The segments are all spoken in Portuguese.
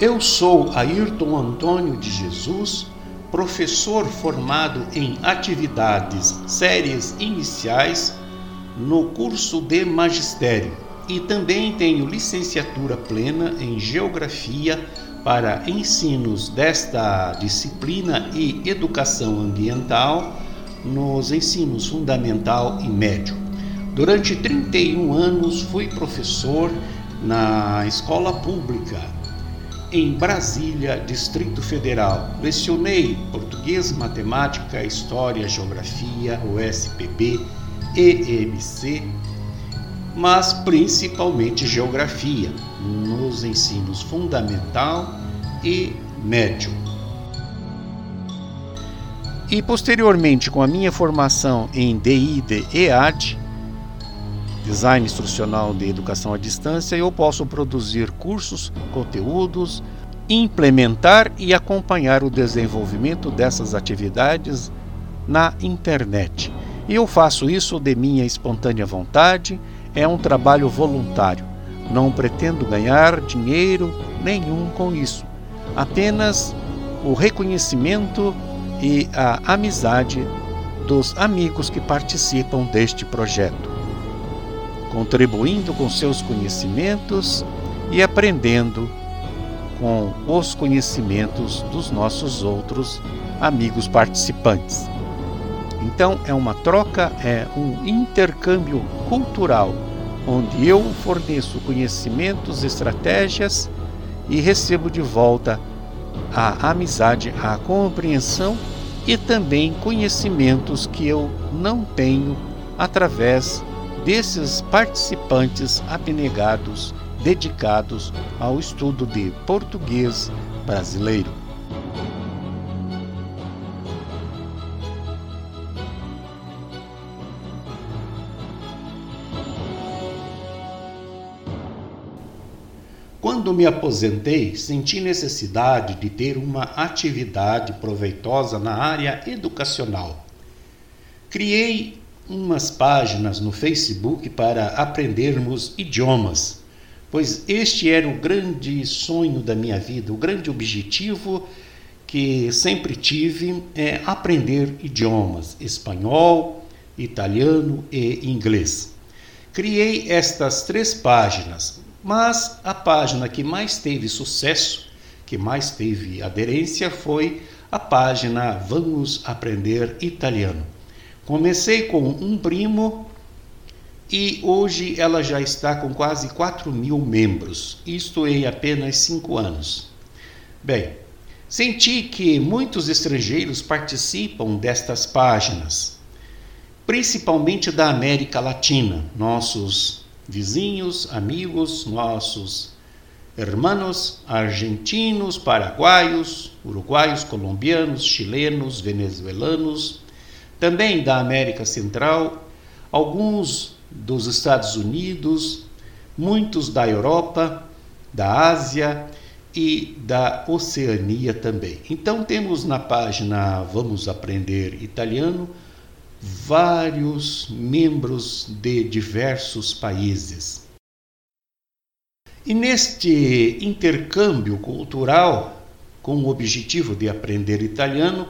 Eu sou Ayrton Antônio de Jesus, professor formado em atividades séries iniciais no curso de magistério e também tenho licenciatura plena em geografia para ensinos desta disciplina e educação ambiental nos ensinos fundamental e médio. Durante 31 anos fui professor na escola pública em Brasília, Distrito Federal. Lecionei português, matemática, história, geografia, USPB, EMC, mas principalmente geografia, nos ensinos fundamental e médio. E posteriormente, com a minha formação em DI e EAD, Design Instrucional de Educação à Distância, eu posso produzir cursos, conteúdos, implementar e acompanhar o desenvolvimento dessas atividades na internet. E eu faço isso de minha espontânea vontade, é um trabalho voluntário. Não pretendo ganhar dinheiro nenhum com isso, apenas o reconhecimento e a amizade dos amigos que participam deste projeto, contribuindo com seus conhecimentos e aprendendo com os conhecimentos dos nossos outros amigos participantes. Então é uma troca, é um intercâmbio cultural, onde eu forneço conhecimentos, estratégias e recebo de volta a amizade, a compreensão e também conhecimentos que eu não tenho através desses participantes abnegados dedicados ao estudo de português brasileiro. Quando me aposentei, senti necessidade de ter uma atividade proveitosa na área educacional. Criei umas páginas no Facebook para aprendermos idiomas, pois este era o grande sonho da minha vida, o grande objetivo que sempre tive é aprender idiomas, espanhol, italiano e inglês. Criei estas três páginas, mas a página que mais teve sucesso, que mais teve aderência, foi a página Vamos Aprender Italiano. Comecei com um primo e hoje ela já está com quase 4 mil membros, isto em apenas 5 anos. Bem, senti que muitos estrangeiros participam destas páginas, principalmente da América Latina, nossos vizinhos, amigos, nossos hermanos argentinos, paraguaios, uruguaios, colombianos, chilenos, venezuelanos, também da América Central, alguns dos Estados Unidos, muitos da Europa, da Ásia e da Oceania também. Então temos na página Vamos Aprender Italiano vários membros de diversos países. E neste intercâmbio cultural, com o objetivo de aprender italiano,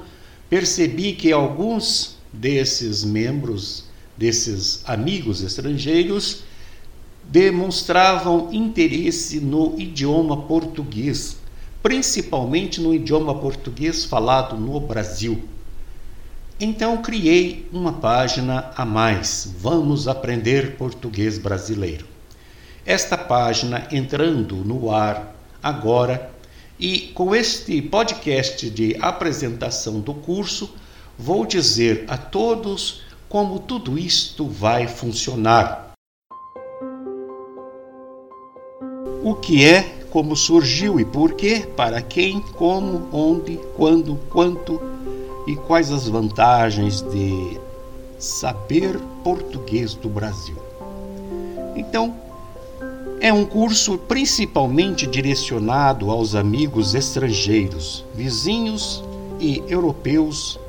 percebi que alguns desses membros, desses amigos estrangeiros, demonstravam interesse no idioma português, principalmente no idioma português falado no Brasil. Então criei uma página a mais. Vamos aprender português brasileiro. Esta página entrando no ar agora e com este podcast de apresentação do curso, vou dizer a todos como tudo isto vai funcionar. O que é, como surgiu e por quê, para quem, como, onde, quando, quanto e quais as vantagens de saber português do Brasil. Então, é um curso principalmente direcionado aos amigos estrangeiros, vizinhos e europeus,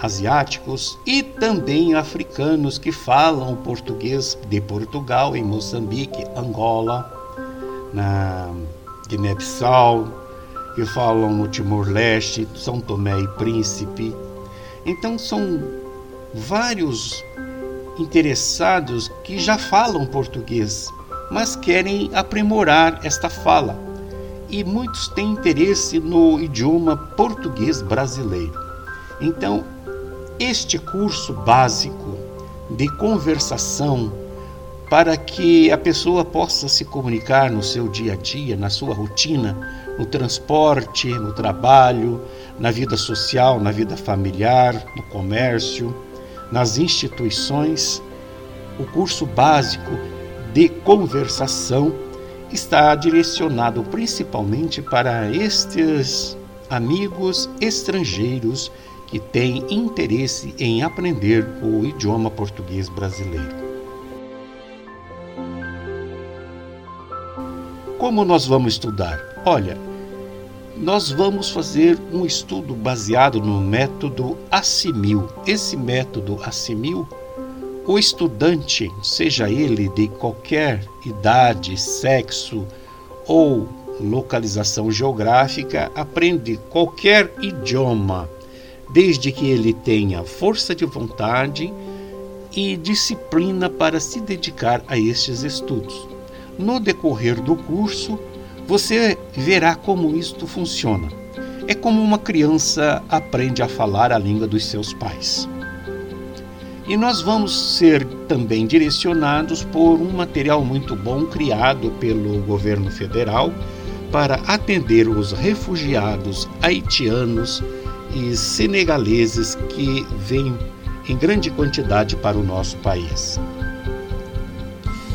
asiáticos e também africanos que falam português de Portugal, em Moçambique, Angola, na Guiné-Bissau, que falam no Timor-Leste, São Tomé e Príncipe. Então são vários interessados que já falam português, mas querem aprimorar esta fala. E muitos têm interesse no idioma português brasileiro. Então, este curso básico de conversação para que a pessoa possa se comunicar no seu dia a dia, na sua rotina, no transporte, no trabalho, na vida social, na vida familiar, no comércio, nas instituições. O curso básico de conversação está direcionado principalmente para estes amigos estrangeiros que têm interesse em aprender o idioma português brasileiro. Como nós vamos estudar? Olha, nós vamos fazer um estudo baseado no método Assimil. Esse método Assimil, o estudante, seja ele de qualquer idade, sexo ou localização geográfica, aprende qualquer idioma, desde que ele tenha força de vontade e disciplina para se dedicar a estes estudos. No decorrer do curso, você verá como isto funciona. É como uma criança aprende a falar a língua dos seus pais. E nós vamos ser também direcionados por um material muito bom criado pelo governo federal para atender os refugiados haitianos e senegaleses que vêm em grande quantidade para o nosso país.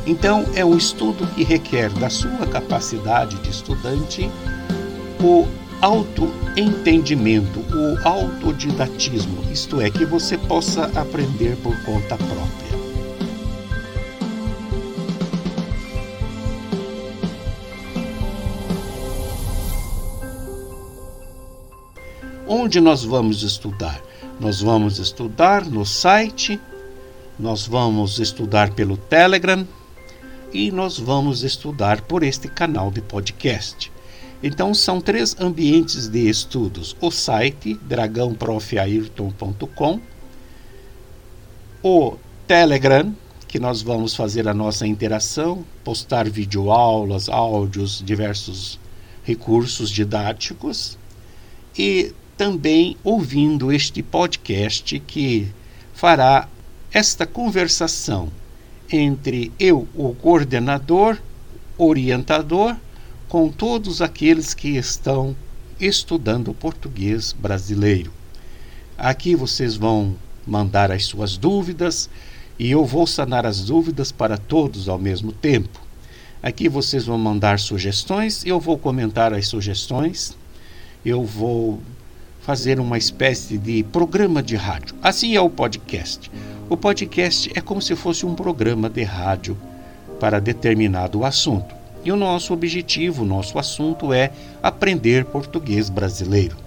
Então, é um estudo que requer da sua capacidade de estudante o autoentendimento, o autodidatismo, isto é, que você possa aprender por conta própria. Onde nós vamos estudar? Nós vamos estudar no site, nós vamos estudar pelo Telegram, e nós vamos estudar por este canal de podcast. Então são três ambientes de estudos: o site dragãoprofairton.com, o Telegram, que nós vamos fazer a nossa interação, postar videoaulas, áudios, diversos recursos didáticos e também ouvindo este podcast que fará esta conversação entre eu, o coordenador, orientador, com todos aqueles que estão estudando português brasileiro. Aqui vocês vão mandar as suas dúvidas e eu vou sanar as dúvidas para todos ao mesmo tempo. Aqui vocês vão mandar sugestões, eu vou comentar as sugestões, eu vou fazer uma espécie de programa de rádio. Assim é o podcast. O podcast é como se fosse um programa de rádio para determinado assunto. E o nosso objetivo, o nosso assunto é aprender português brasileiro.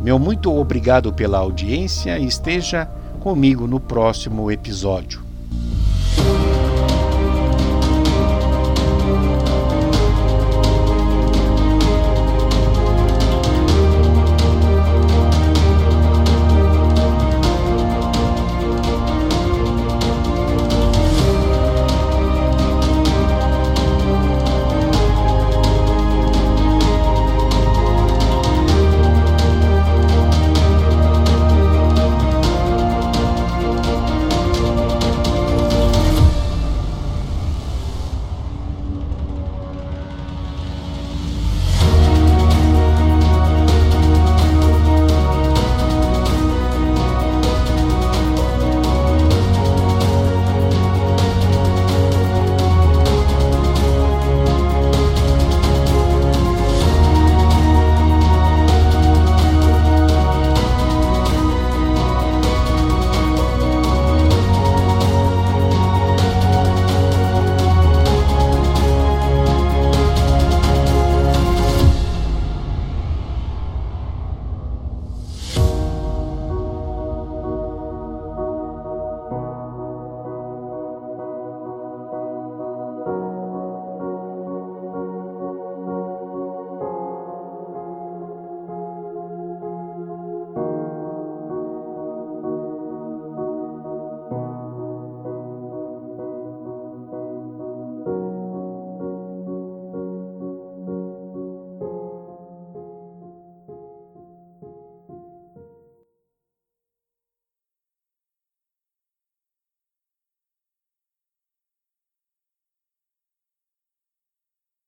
Meu muito obrigado pela audiência e esteja comigo no próximo episódio.